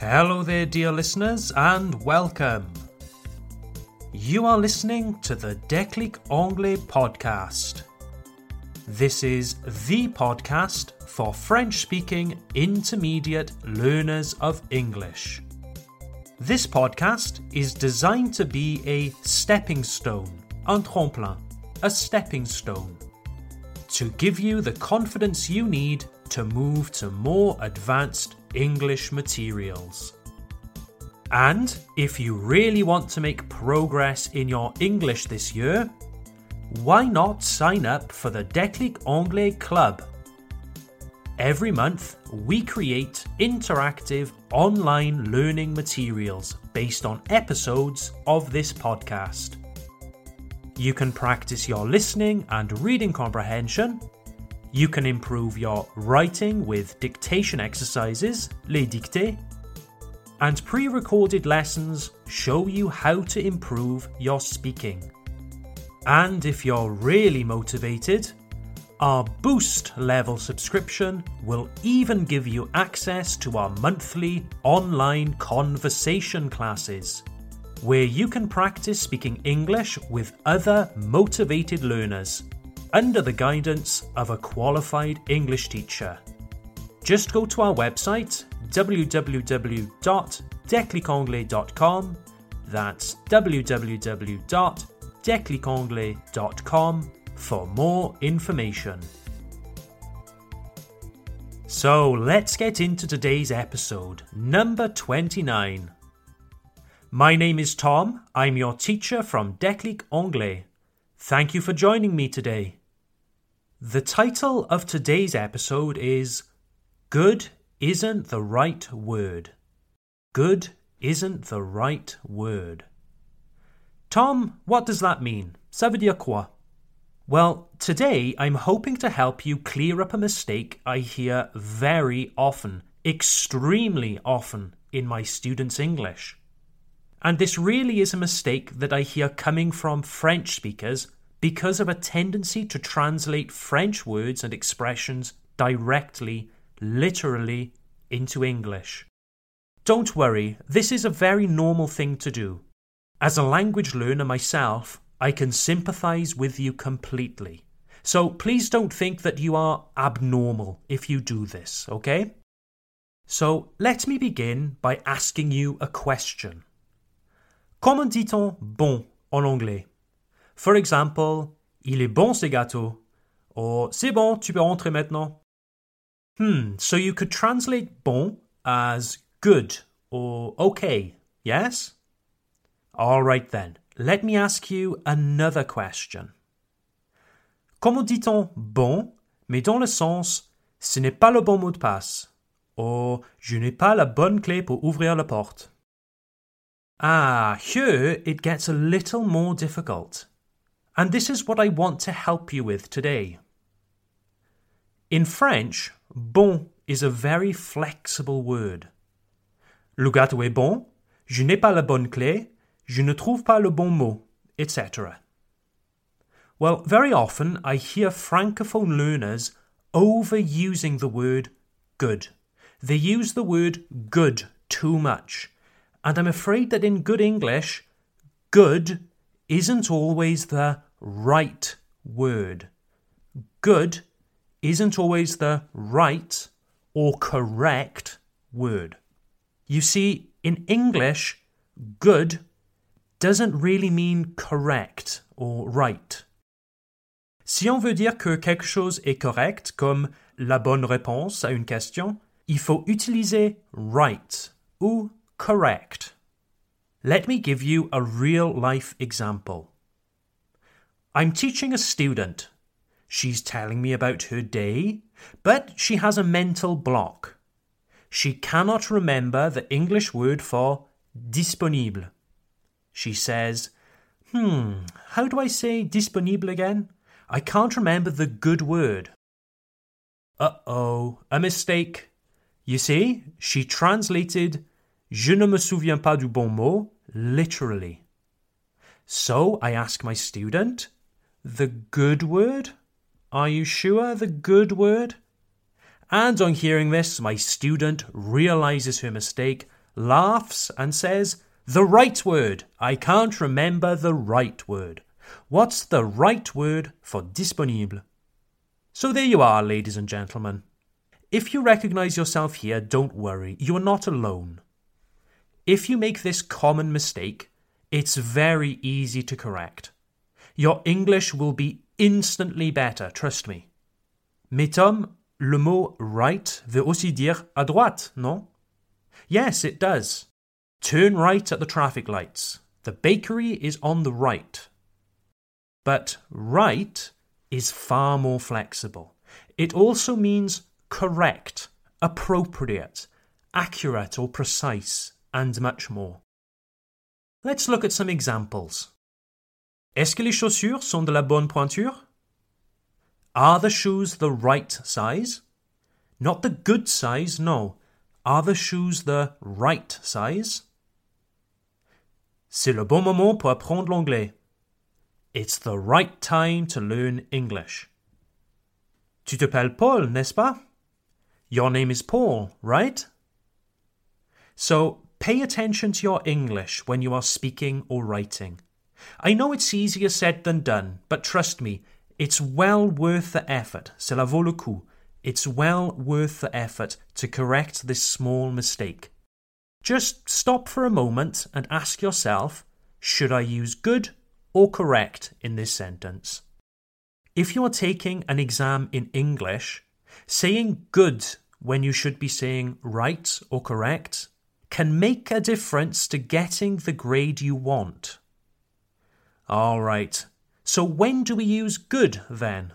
Hello there, dear listeners, and welcome. You are listening to the Déclic Anglais podcast. This is the podcast for French speaking intermediate learners of English. This podcast is designed to be a stepping stone, un tremplin, a stepping stone, to give you the confidence you need to move to more advanced English materials. And if you really want to make progress in your English this year, why not sign up for the Déclic Anglais Club? Every month, we create interactive online learning materials based on episodes of this podcast. You can practice your listening and reading comprehension you can improve your writing with dictation exercises, les dictées, and pre recorded lessons show you how to improve your speaking. And if you're really motivated, our Boost level subscription will even give you access to our monthly online conversation classes, where you can practice speaking English with other motivated learners under the guidance of a qualified English teacher. Just go to our website www.declicanglais.com. That's www.declicanglais.com for more information. So let's get into today's episode, number 29. My name is Tom. I'm your teacher from Déclic Anglais. Thank you for joining me today. The title of today's episode is Good Isn't the Right Word. Good isn't the right word. Tom, what does that mean? Ça quoi? Well, today I'm hoping to help you clear up a mistake I hear very often, extremely often, in my students' English. And this really is a mistake that I hear coming from French speakers because of a tendency to translate French words and expressions directly, literally, into English. Don't worry, this is a very normal thing to do. As a language learner myself, I can sympathize with you completely. So please don't think that you are abnormal if you do this, okay? So let me begin by asking you a question. Comment dit-on bon en anglais? For example, il est bon ce gâteau. Or, c'est bon, tu peux rentrer maintenant. Hmm, so you could translate bon as good or okay, yes? All right then, let me ask you another question. Comment dit-on bon, mais dans le sens ce n'est pas le bon mot de passe, or je n'ai pas la bonne clé pour ouvrir la porte? Ah, here it gets a little more difficult. And this is what I want to help you with today. In French, bon is a very flexible word. Le gâteau est bon, je n'ai pas la bonne clé, je ne trouve pas le bon mot, etc. Well, very often I hear francophone learners overusing the word good. They use the word good too much. And I'm afraid that in good English, good isn't always the right word. Good isn't always the right or correct word. You see, in English, good doesn't really mean correct or right. Si on veut dire que quelque chose est correct, comme la bonne réponse à une question, il faut utiliser right ou correct. Let me give you a real life example. I'm teaching a student. She's telling me about her day, but she has a mental block. She cannot remember the English word for disponible. She says, Hmm, how do I say disponible again? I can't remember the good word. Uh oh, a mistake. You see, she translated Je ne me souviens pas du bon mot literally. So I ask my student, the good word? Are you sure the good word? And on hearing this, my student realizes her mistake laughs and says, The right word. I can't remember the right word. What's the right word for disponible? So there you are, ladies and gentlemen. If you recognize yourself here, don't worry, you are not alone. If you make this common mistake, it's very easy to correct. Your English will be instantly better, trust me. Mais Tom, le mot right veut aussi dire à droite, non? Yes, it does. Turn right at the traffic lights. The bakery is on the right. But right is far more flexible. It also means correct, appropriate, accurate or precise, and much more. Let's look at some examples. Est-ce que les chaussures sont de la bonne pointure? Are the shoes the right size? Not the good size, no. Are the shoes the right size? C'est le bon moment pour apprendre l'anglais. It's the right time to learn English. Tu t'appelles Paul, n'est-ce pas? Your name is Paul, right? So pay attention to your English when you are speaking or writing. I know it's easier said than done, but trust me, it's well worth the effort. Cela vaut le coup. It's well worth the effort to correct this small mistake. Just stop for a moment and ask yourself should I use good or correct in this sentence. If you are taking an exam in English, saying good when you should be saying right or correct can make a difference to getting the grade you want. All right, so when do we use good then?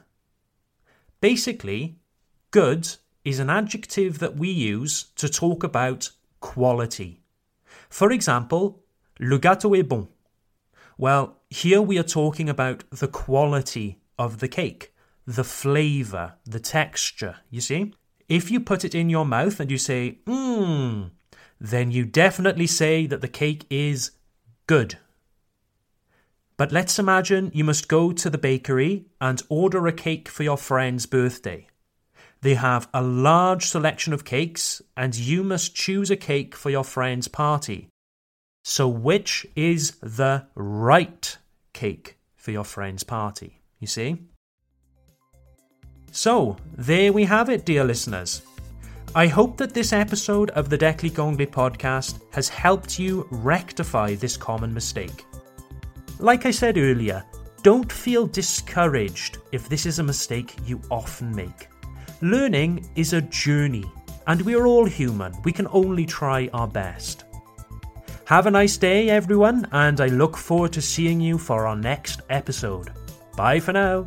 Basically, good is an adjective that we use to talk about quality. For example, le gâteau est bon. Well, here we are talking about the quality of the cake, the flavour, the texture, you see? If you put it in your mouth and you say, mmm, then you definitely say that the cake is good. But let's imagine you must go to the bakery and order a cake for your friend's birthday. They have a large selection of cakes, and you must choose a cake for your friend's party. So, which is the right cake for your friend's party? You see? So, there we have it, dear listeners. I hope that this episode of the Declic Anglais podcast has helped you rectify this common mistake. Like I said earlier, don't feel discouraged if this is a mistake you often make. Learning is a journey, and we are all human. We can only try our best. Have a nice day, everyone, and I look forward to seeing you for our next episode. Bye for now.